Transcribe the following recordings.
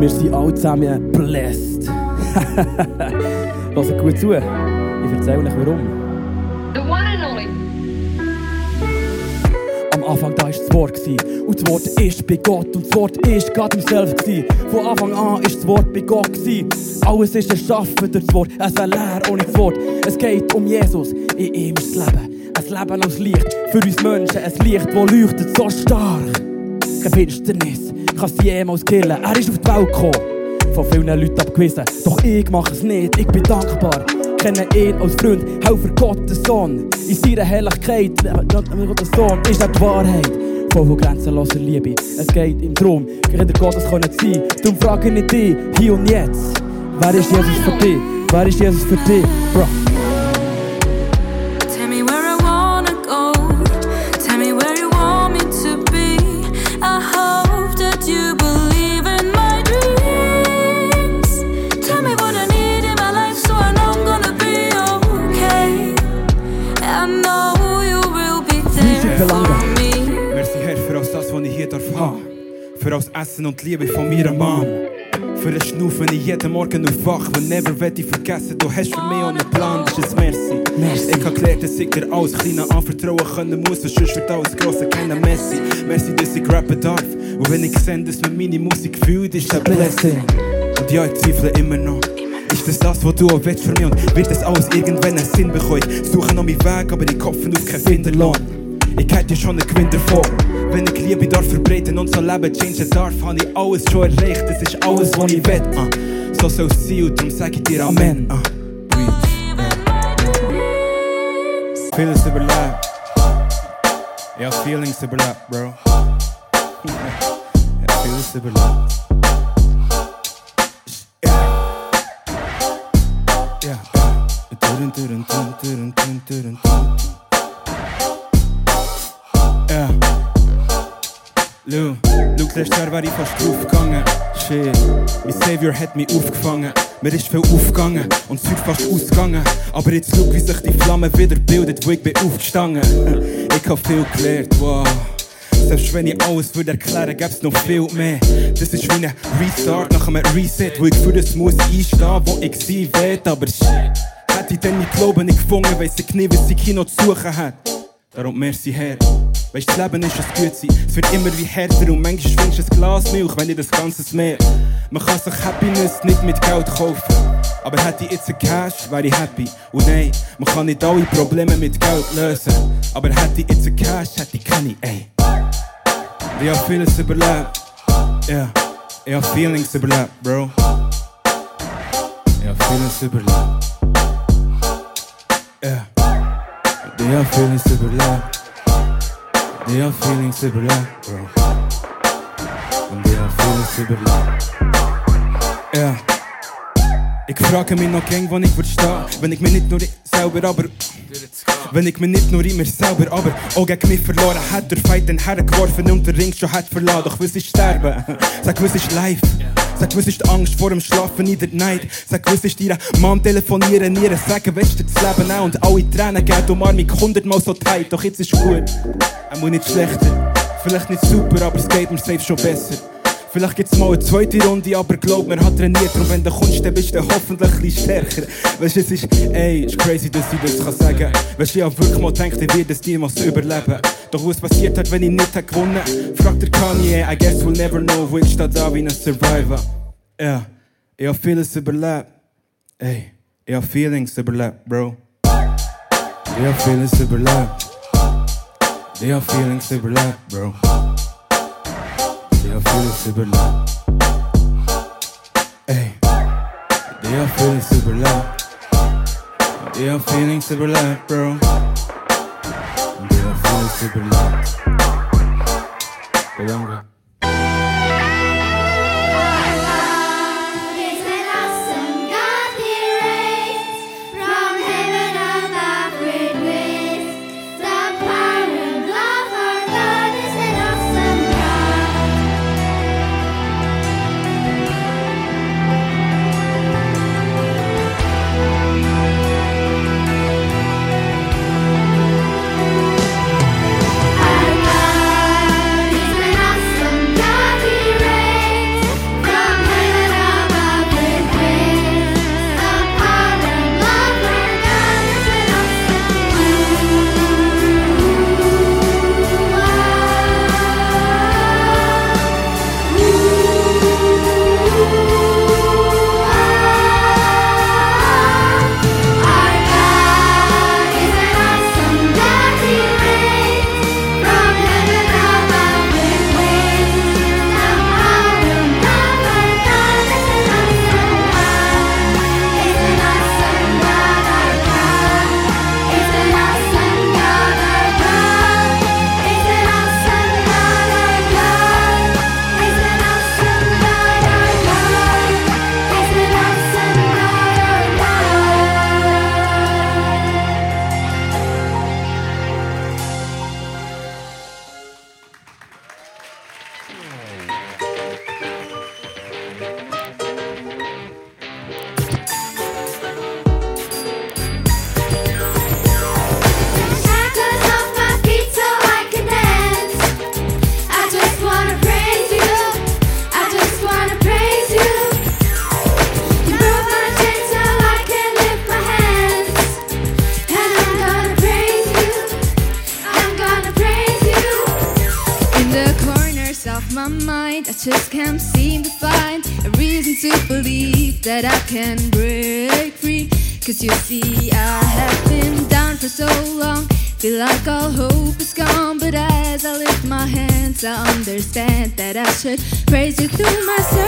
Wir sind alle zusammen blessed. Hört gut zu. Ich erzähle euch warum. The one and only. Am Anfang da war das Wort. Und das Wort ist bei Gott. Und das Wort ist Gott himself. gewesen. Von Anfang an ist das Wort bei Gott. Alles ist erschaffen durch das Wort. Es wäre leer ohne das Wort. Es geht um Jesus. In ihm ist das Leben. Ein Leben als Licht. Für uns Menschen ein Licht, das leuchtet so stark. Keine Finsternis kann sie jemals killen. Er ist auf die Welt gekommen. Von vielen Leuten abgewiesen. Doch ich mache es nicht. Ich bin dankbar. Kenne ihn als Freund, Helfer Gottes Sohn. In seiner Herrlichkeit, Gottes Sohn, ist er die Wahrheit. Voll grenzenloser Liebe. Es geht ihm darum, Kinder Gottes können sein. Darum frage ich dich, hier und jetzt. Wer ist Jesus für dich? Wer ist Jesus für dich? Bro. Alles Essen und Liebe von meiner Mom. Für den Schnuff, wenn ich jeden Morgen aufwache. Und never werd ich vergessen, du hast für mich auch einen Plan, das ist ein Merci. Merci. Ich hab gelernt, dass ich dir alles Kleine anvertrauen können muss, weil sonst wird alles Grosse keine Messi. Merci, dass ich rappen darf. Und wenn ich sehe, dass man meine Musik fühlt, ist das Blessing. Und ja, ich zweifle immer noch. Ist das das, was du auch willst für mich? Und wird das alles irgendwann einen Sinn bekommen? Suche noch meinen Weg, aber ich hoffe auf keinen Finderlohn. Ich hätte ja schon einen Gewinn davon. Wenn ich Liebe darf verbreiten und so Leben changen darf, habe ich alles schon erreicht. Das ist alles, was ich will. Uh. So soll es sein und darum sage ich dir Amen. Uh. Vieles überlebt. Ja, Feelings überlebt, Bro. ja, vieles überlebt. Wäre ich fast draufgegangen. Shit, mein Savior hat mich aufgefangen. Mir ist viel aufgegangen und wird fast ausgegangen. Aber jetzt schau, wie sich die Flamme wieder bildet, wo ich bin aufgestanden. Ich hab viel gelernt, wow. Selbst wenn ich alles würde erklären, gäb's noch viel mehr. Das ist wie ein Restart nach einem Reset, wo ich für das muss einstehen, wo ich sein will. Aber shit, hätte ich dann nicht Glauben nicht gefunden, weiss ich nie, was ich hier noch zu suchen hat. Darum merci Herr. Weißt das Leben ist ein gut sein. Es wird immer wie härter und manchmal schwingst du ein Glas Milch, wenn nicht das ganze Meer. Man kann sich Happiness nicht mit Geld kaufen. Aber hätte ich jetzt ein Cash, wäre ich happy. Und nein, man kann nicht alle Probleme mit Geld lösen. Aber hätte ich jetzt ein Cash, hätte ich keine, ey. Ich hab vieles überlebt. Yeah. ich hab Feelings überlebt, Bro. Ich hab vieles überlebt. Yeah. Ich hab Feelings überlebt. They are feeling super bro. And they are feeling super Ja. Ik vraag me nog eng, ik versta, verstehe, ik me niet nog nur sauber, aber Wenn ich mich nicht nur in mir selber, aber auch gegen mich verloren hätte, der Fight den hergeworfen und der Ring schon hat verloren. Doch was ist Sterben? Sag, was ist live? Sag, was ist die Angst vor dem Schlafen in der Night? Sag, was ist ihre Mom telefonieren, ihre sagen, weißt du, das Leben auch und alle Tränen geben, die Umarmung hundertmal so tight. Doch jetzt ist gut, er muss nicht schlechter. Vielleicht nicht super, aber es geht mir safe schon besser. Vielleicht gibt's mal eine zweite Runde, aber glaub mir, hat trainiert. Und wenn du kommst, dann bist du hoffentlich ein bisschen stärker. Weißt du, es ist, ey, ist crazy, dass ich das kann sagen. Weißt du, ich hab wirklich mal gedacht, ich werde es niemals überleben. Doch was passiert hat, wenn ich nicht hätte gewonnen? Fragt der Kanye, I guess we'll never know, wo ich da wie ein Survivor. Ja, ich hab vieles überlebt. Ey, ich hab Feelings überlebt, Bro. Ich hab vieles überlebt. Ich hab Feelings überlebt, Bro. Ich hab vieles überlebt. Ey, ich hab vieles überlebt. Ich hab Feelings überlebt, Bro. Und ich hab vieles überlebt. Danke. Is understand that I should praise you through my circumstance.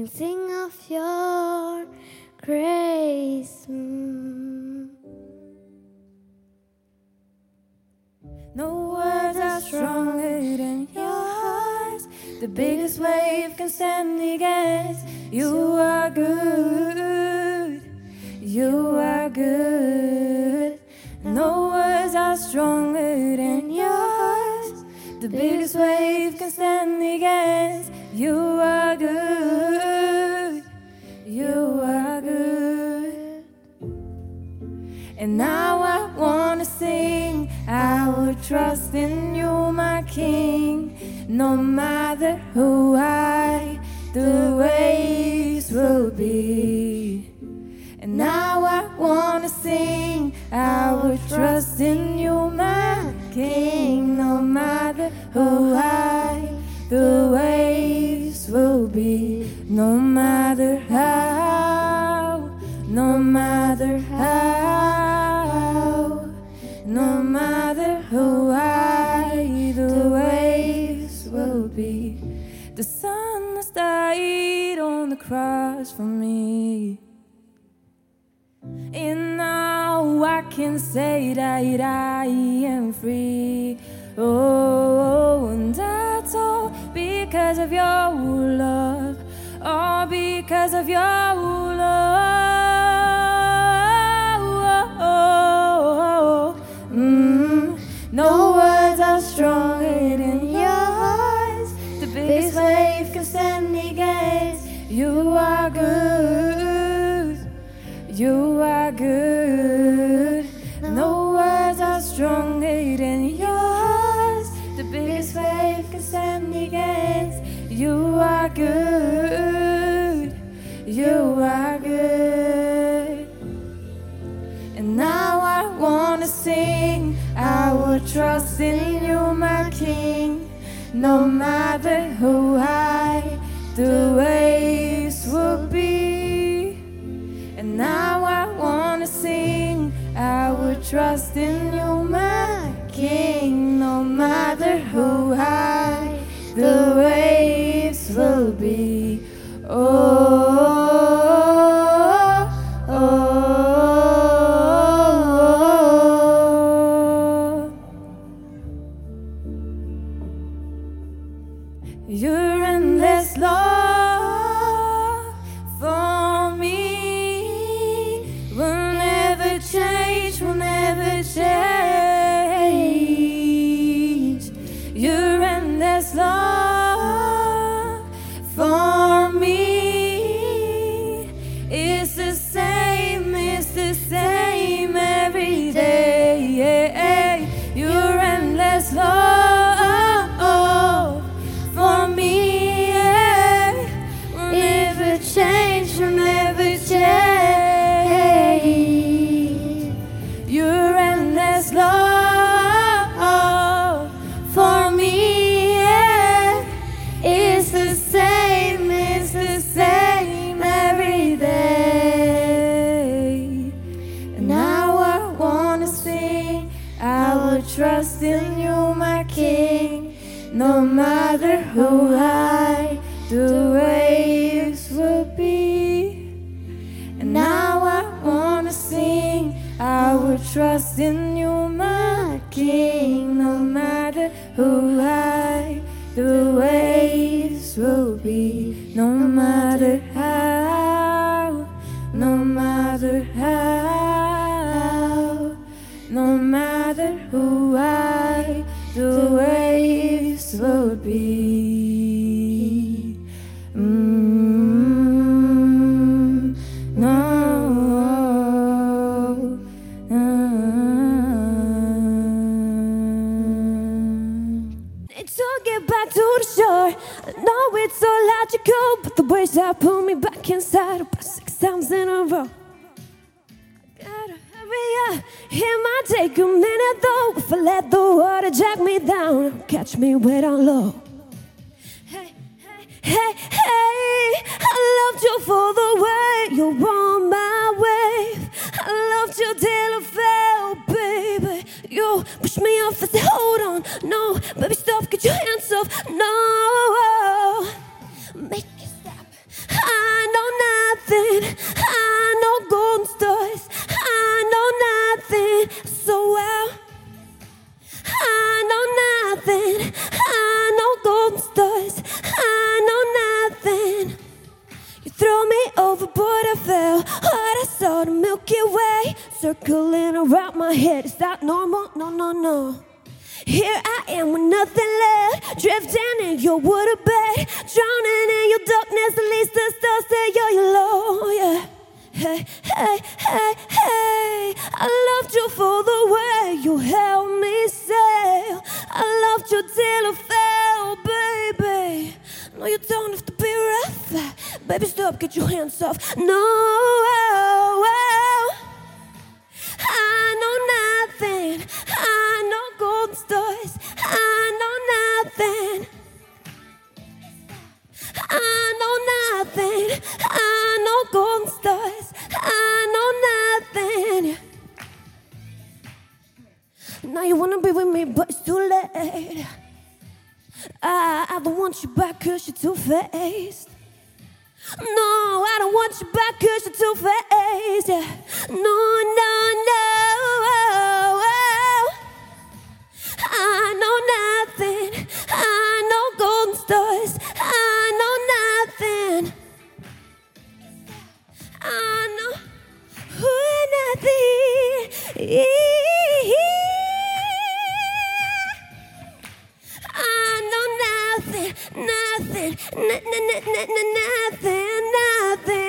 Can sing of your grace. Mm. No words are stronger than yours. The biggest wave can stand against. You are good. You are good. No words are stronger than yours. The biggest wave can stand against. You are good. Trust in you, my King. No matter who I, the waves will be. And now I wanna sing. I will trust in you, my King. No matter who I, the waves will be. No matter can stand against. You are good. You are good. No words are stronger than yours. The biggest wave can stand against. You are good. You are good. And now I wanna sing. I will trust in you, my King. No matter who I, the waves will be. And now I wanna sing. I will trust in you, my King. No matter who I, the waves will be. Oh, No matter how, no matter how, no matter who I, do, the waves will be. Logical, but the waves that pull me back inside about six times in a row. Gotta hurry up, it might take a minute though. If I let the water jack me down, it'll catch me way down low. Hey, hey, hey, hey, I loved you for the way you were my wave. I loved you till I fell, baby. You pushed me off, I said, hold on, no, baby, stop, get your hands off, no. Darkness. Least the stars say you're low, yeah. Hey, hey, hey, hey, I loved you for the way you held me sail. I loved you till I fell, baby. No, you don't have to be rough. Baby, stop, get your hands off. No, I nothing. I know golden stars. I know nothing. Now you wanna be with me, but it's too late. I, I don't want you back cause you're too faced. No, I don't want you back cause you're too faced. Yeah. No, no, no. I know nothing. thee. I know nothing, nothing, n- n- n- n- nothing, nothing.